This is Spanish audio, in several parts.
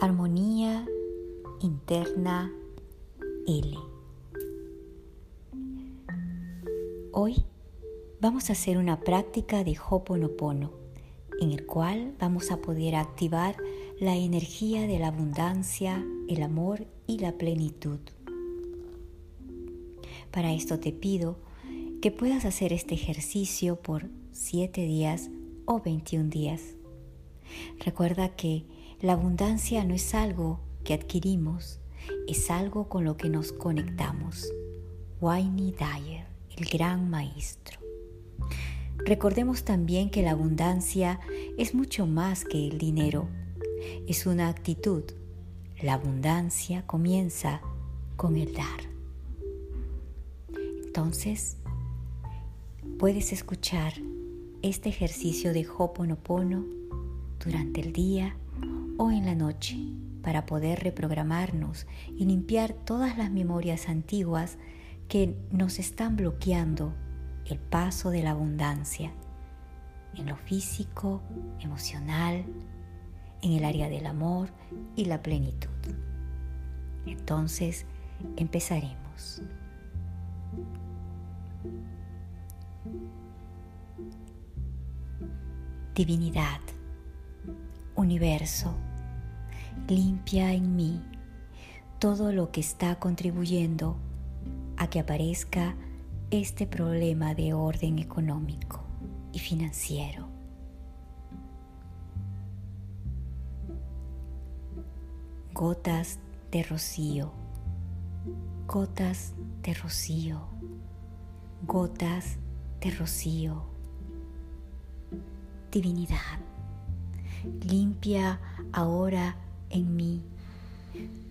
Armonía interna L. Hoy vamos a hacer una práctica de Hoponopono en el cual vamos a poder activar la energía de la abundancia, el amor y la plenitud. Para esto te pido que puedas hacer este ejercicio por 7 días o 21 días. Recuerda que la abundancia no es algo que adquirimos, es algo con lo que nos conectamos. Wayne Dyer, el gran maestro. Recordemos también que la abundancia es mucho más que el dinero, es una actitud. La abundancia comienza con el dar. Entonces, puedes escuchar este ejercicio de Hoponopono durante el día o en la noche para poder reprogramarnos y limpiar todas las memorias antiguas que nos están bloqueando el paso de la abundancia en lo físico, emocional, en el área del amor y la plenitud. Entonces empezaremos. Divinidad, universo, limpia en mí todo lo que está contribuyendo a que aparezca este problema de orden económico y financiero. Gotas de rocío, gotas de rocío, gotas de rocío. Divinidad, limpia ahora en mí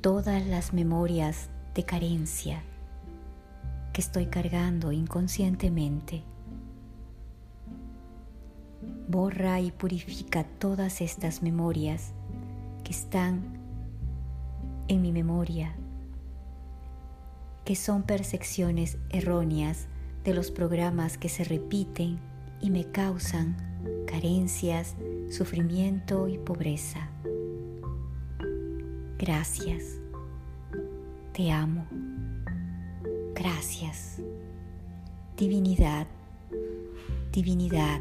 todas las memorias de carencia que estoy cargando inconscientemente. Borra y purifica todas estas memorias que están en mi memoria, que son percepciones erróneas de los programas que se repiten y me causan carencias, sufrimiento y pobreza. Gracias. Te amo. Gracias. Divinidad. Divinidad.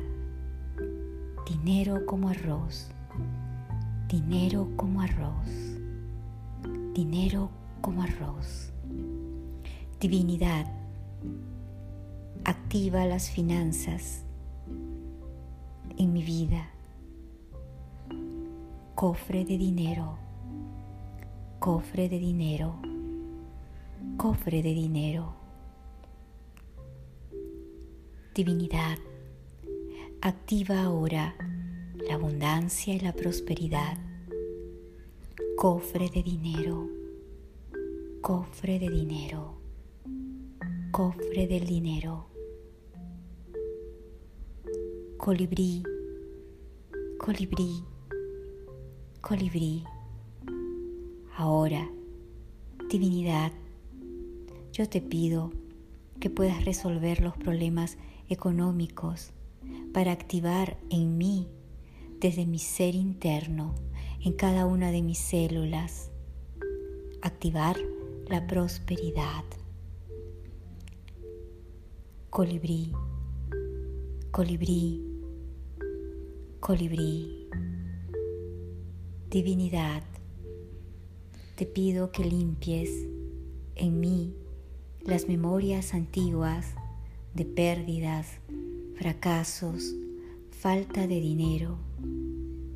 Dinero como arroz. Dinero como arroz. Dinero como arroz. Divinidad. Activa las finanzas en mi vida. Cofre de dinero cofre de dinero, cofre de dinero. Divinidad, activa ahora la abundancia y la prosperidad. Cofre de dinero, cofre de dinero, cofre del dinero. Colibrí, colibrí, colibrí. Ahora, divinidad, yo te pido que puedas resolver los problemas económicos para activar en mí, desde mi ser interno, en cada una de mis células, activar la prosperidad. Colibrí, colibrí, colibrí, divinidad te pido que limpies en mí las memorias antiguas de pérdidas, fracasos, falta de dinero,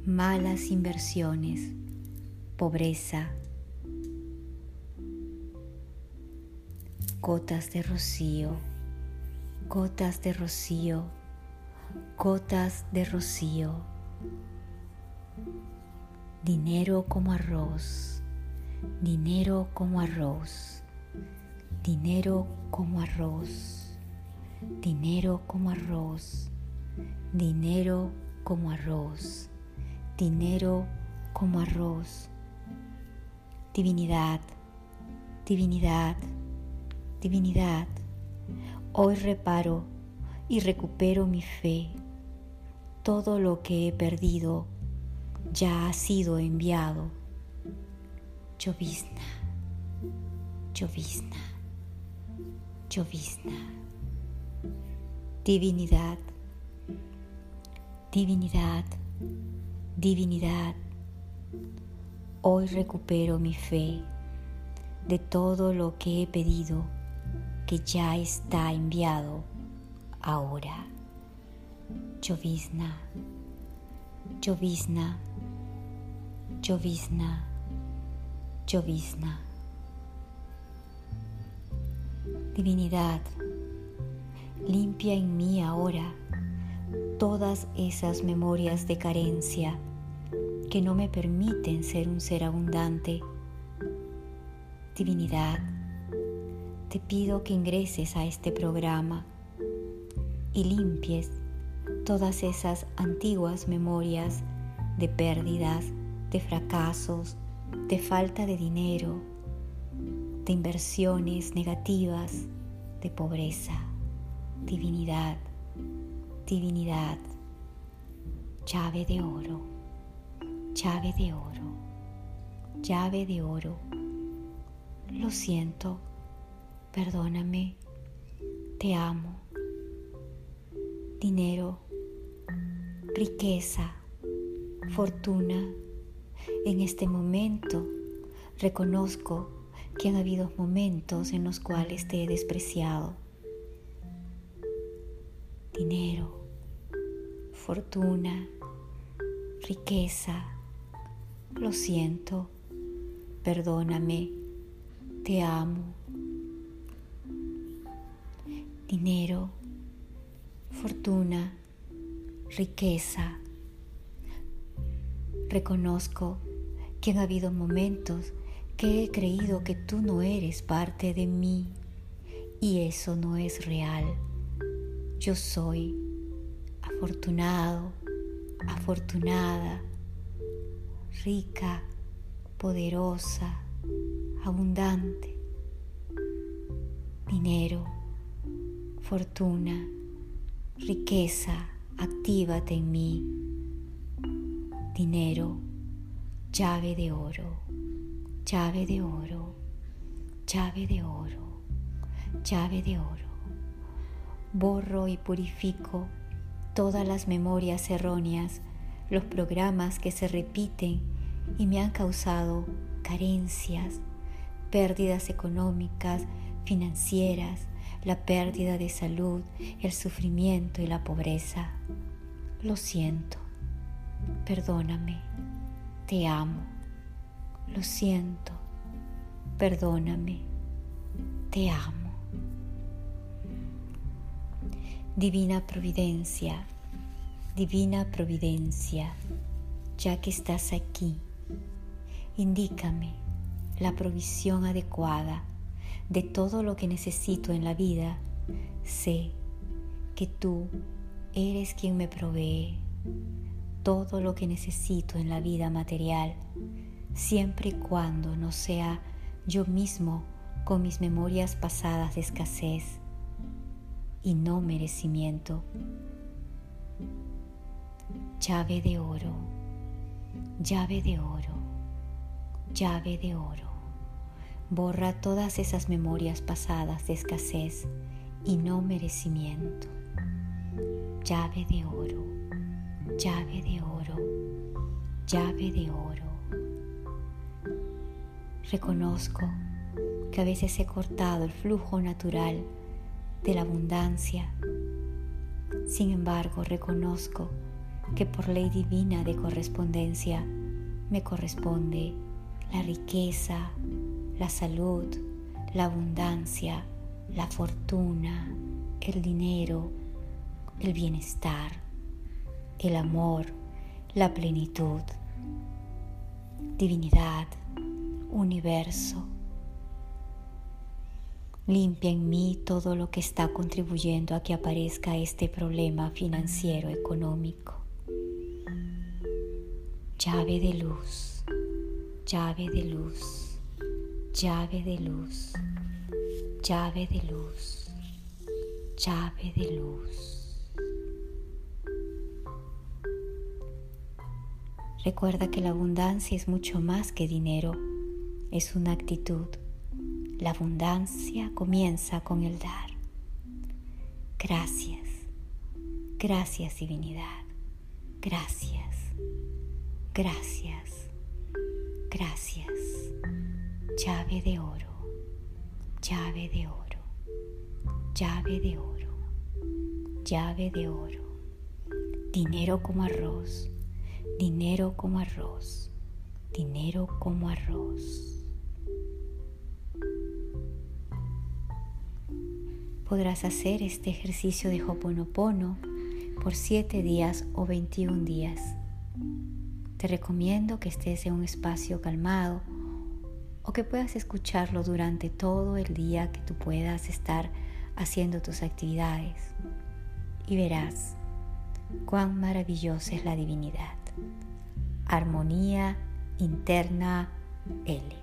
malas inversiones, pobreza, gotas de rocío, gotas de rocío, gotas de rocío, dinero como arroz dinero como arroz, dinero como arroz, dinero como arroz, dinero como arroz, dinero como arroz. Divinidad, divinidad, divinidad, hoy reparo y recupero mi fe. Todo lo que he perdido ya ha sido enviado llovizna, llovizna, llovizna. Divinidad, divinidad, divinidad. Hoy recupero mi fe de todo lo que he pedido que ya está enviado ahora. Llovizna, llovizna, llovizna, llovizna. Divinidad, limpia en mí ahora todas esas memorias de carencia que no me permiten ser un ser abundante. Divinidad, te pido que ingreses a este programa y limpies todas esas antiguas memorias de pérdidas, de fracasos, de falta de dinero, de inversiones negativas, de pobreza, divinidad, divinidad, llave de oro, llave de oro, llave de oro. Lo siento, perdóname, te amo. Dinero, riqueza, fortuna. En este momento reconozco que han habido momentos en los cuales te he despreciado. Dinero, fortuna, riqueza. Lo siento, perdóname, te amo. Dinero, fortuna, riqueza. Reconozco que han habido momentos que he creído que tú no eres parte de mí y eso no es real. Yo soy afortunado, afortunada, rica, poderosa, abundante. Dinero, fortuna, riqueza, actívate en mí. Dinero, llave de oro, llave de oro, llave de oro, llave de oro. Borro y purifico todas las memorias erróneas, los programas que se repiten y me han causado carencias, pérdidas económicas, financieras, la pérdida de salud, el sufrimiento y la pobreza. Lo siento, perdóname, te amo. Lo siento, perdóname, te amo. Divina Providencia, Divina Providencia, ya que estás aquí, indícame la provisión adecuada de todo lo que necesito en la vida, sé que tú eres quien me provee todo lo que necesito en la vida material, siempre y cuando no sea yo mismo con mis memorias pasadas de escasez y no merecimiento. Llave de oro, llave de oro, llave de oro. Borra todas esas memorias pasadas de escasez y no merecimiento. Llave de oro, llave de oro, llave de oro. Reconozco que a veces he cortado el flujo natural de la abundancia. Sin embargo, reconozco que por ley divina de correspondencia me corresponde la riqueza, la salud, la abundancia, la fortuna, el dinero, el bienestar, el amor, la plenitud, divinidad, universo. Limpia en mí todo lo que está contribuyendo a que aparezca este problema financiero económico. Llave de luz, llave de luz llave de luz, llave de luz, llave de luz. Recuerda que la abundancia es mucho más que dinero, es una actitud. La abundancia comienza con el dar. Gracias, gracias divinidad, gracias, gracias, gracias. Llave de oro, llave de oro, llave de oro, llave de oro. Dinero como arroz, dinero como arroz, dinero como arroz. Podrás hacer este ejercicio de Hoponopono por 7 días o 21 días. Te recomiendo que estés en un espacio calmado o que puedas escucharlo durante todo el día que tú puedas estar haciendo tus actividades y verás cuán maravillosa es la divinidad. Armonía interna L.